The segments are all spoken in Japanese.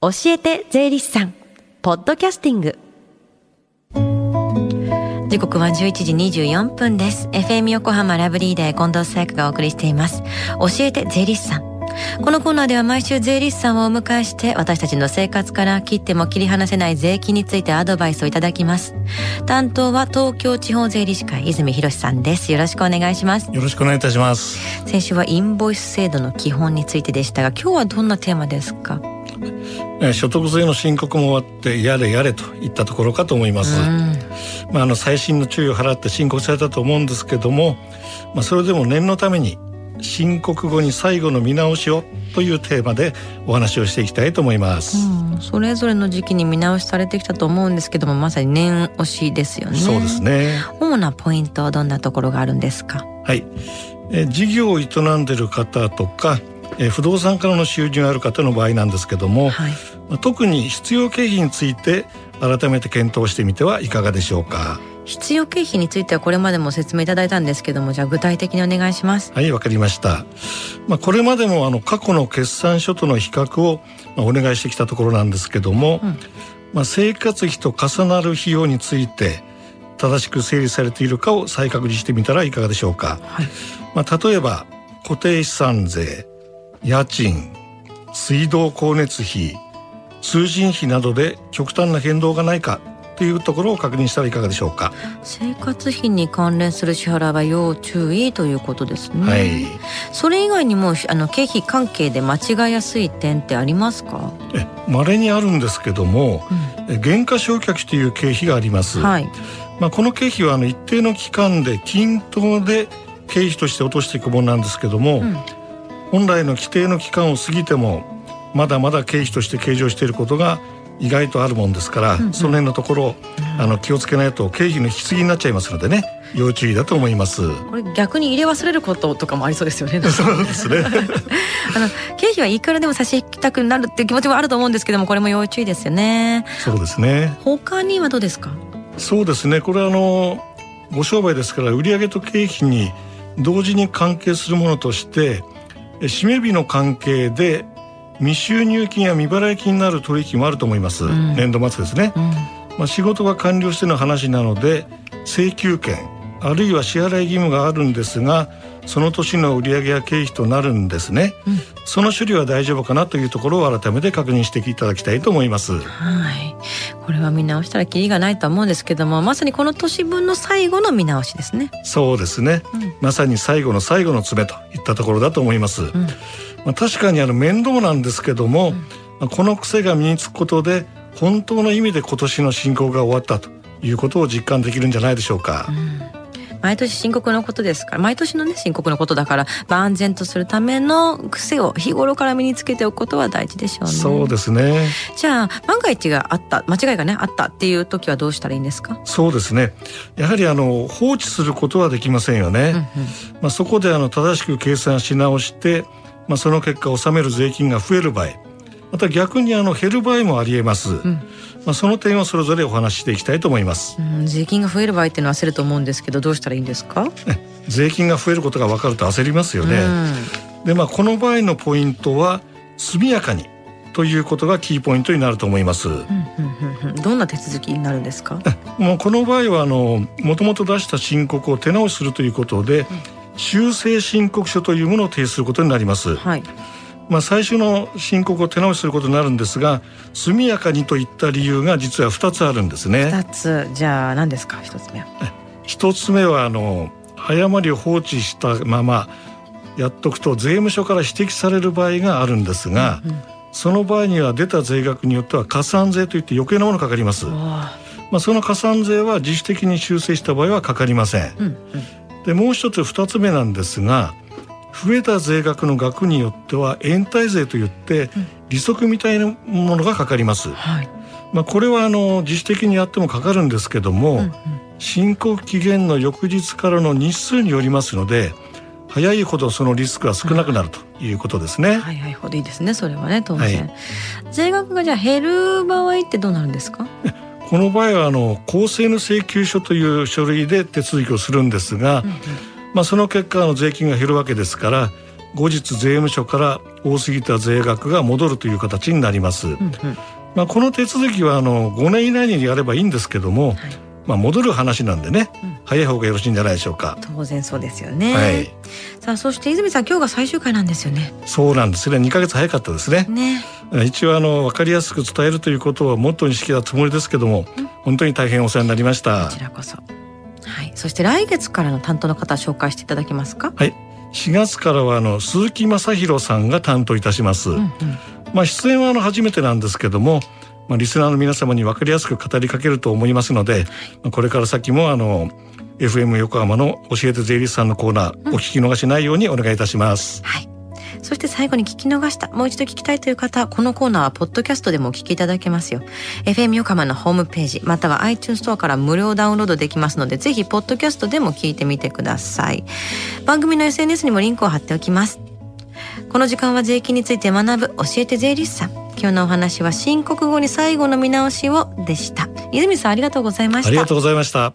教えて税理士さんポッドキャスティング。時刻は11時24分です。FM 横浜ラブリーで近藤紗友がお送りしています。教えて税理士さん。このコーナーでは毎週税理士さんをお迎えして私たちの生活から切っても切り離せない税金についてアドバイスをいただきます。担当は東京地方税理士会泉博さんです。よろしくお願いします。よろしくお願いいたします。先週はインボイス制度の基本についてでしたが今日はどんなテーマですか？所得税の申告も終わってやれやれといったところかと思います、まあ、あの最新の注意を払って申告されたと思うんですけども、まあ、それでも念のために申告後に最後の見直しをというテーマでお話をしていきたいと思います、うん、それぞれの時期に見直しされてきたと思うんですけどもまさに念押しですよね。そうですね。主なポイントはどんなところがあるんですか？はい。え事業を営んでいる方とかえ不動産からの収入がある方の場合なんですけども、はい、特に必要経費について改めて検討してみてはいかがでしょうか。必要経費についてはこれまでも説明いただいたんですけどもじゃあ具体的にお願いします。はいわかりました。まあこれまでもあの過去の決算書との比較をお願いしてきたところなんですけども、うん、まあ生活費と重なる費用について正しく整理されているかを再確認してみたらいかがでしょうか、はい、まあ例えば固定資産税家賃水道光熱費通信費などで極端な変動がないかというところを確認したらいかがでしょうか？生活費に関連する支払いは要注意ということですね、はい、それ以外にもあの経費関係で間違いやすい点ってありますか？え稀にあるんですけども、うん、減価償却という経費があります、はい、まあ、この経費はあの一定の期間で均等で経費として落としていくものなんですけども、うん本来の規定の期間を過ぎてもまだまだ経費として計上していることが意外とあるもんですから、うんうん、その辺のところ、あの気をつけないと経費の引き継ぎになっちゃいますのでね要注意だと思います。これ逆に入れ忘れることとかもありそうですよね。そうですね。あの経費はいくらでも差し引きたくなるっていう気持ちもあると思うんですけどもこれも要注意ですよね。そうですね。他にはどうですか？そうですね。これはあのご商売ですから売上と経費に同時に関係するものとして締め日の関係で未収入金や未払い金になる取引もあると思います、うん、年度末ですね、うん、まあ、仕事が完了しての話なので請求権あるいは支払い義務があるんですがその年の売上や経費となるんですね、うん、その処理は大丈夫かなというところを改めて確認していただきたいと思います。はい。これは見直したらキリがないと思うんですけどもまさにこの年分の最後の見直しですね。そうですね、うん、まさに最後の最後の詰めといったところだと思います、うん、まあ、確かにあの面倒なんですけども、まあ、この癖が身につくことで本当の意味で今年の進行が終わったということを実感できるんじゃないでしょうか、毎年深刻なことですから毎年のね深刻なことだから万全とするための癖を日頃から身につけておくことは大事でしょうね。そうですね。じゃあ万が一があった間違いがねあったっていう時はどうしたらいいんですか？そうですね。やはりあの放置することはできませんよね、うんうん、まあ、そこであの正しく計算し直してまあ、その結果納める税金が増える場合また逆にあの減る場合もありえます、うんまあ、その点をそれぞれお話ししていきたいと思います、うん、税金が増える場合っていうのは焦ると思うんですけどどうしたらいいんですか？税金が増えることが分かると焦りますよね、うん、でまあこの場合のポイントは速やかにということがキーポイントになると思います。うんうんうん、どんな手続きになるんですか？もうこの場合はあのもともと出した申告を手直しするということで、修正申告書というものを提出することになります。はいまあ、最初の申告を手直しすることになるんですが速やかにといった理由が実は2つあるんですね。2つじゃあ何ですか1つ目は。1つ目はあの誤りを放置したままやっとくと税務署から指摘される場合があるんですが、うんうん、その場合には出た税額によっては加算税といって余計なものかかります。まあ、その加算税は自主的に修正した場合はかかりません。うんうん、でもう一つ2つ目なんですが増えた税額の額によっては延滞税といって利息みたいなものがかかります。はい、まあ、これはあの自主的にやってもかかるんですけども、うんうん、申告期限の翌日からの日数によりますので早いほどそのリスクが少なくなるということですね。早いほどいいですね。それはね当然、はい、税額がじゃあ減る場合ってどうなるんですか？この場合はあの公正の請求書という書類で手続きをするんですが、うんうんまあ、その結果の税金が減るわけですから後日税務署から多すぎた税額が戻るという形になります、うんうん、まあ、この手続きはあの5年以内にやればいいんですけども、はい。まあ、戻る話なんでね、うん、早い方がよろしいんじゃないでしょうか。当然そうですよね、はい、さあそして泉さん今日が最終回なんですよね。そうなんです。ね2か月早かったですね。ね。一応あの分かりやすく伝えるということはもっと意識たつもりですけども、うん、本当に大変お世話になりました。こちらこそはい。そして来月からの担当の方紹介していただけますか？はい。4月からはあの鈴木正弘さんが担当いたします、うんうん、まあ出演はあの初めてなんですけどもまあ、リスナーの皆様に分かりやすく語りかけると思いますので、まあ、これから先もあの FM 横浜の教えて税理士さんのコーナー、お聞き逃しないようにお願いいたします。はい。そして最後に聞き逃した、もう一度聞きたいという方、このコーナーはポッドキャストでもお聞きいただけますよ。FM 横浜のホームページ、または iTunes ストアから無料ダウンロードできますので、ぜひポッドキャストでも聞いてみてください。番組の SNS にもリンクを貼っておきます。この時間は税金について学ぶ教えて税理士さん。今日のお話は申告後に最後の見直しをでした泉さんありがとうございましたありがとうございました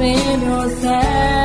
espelho céu.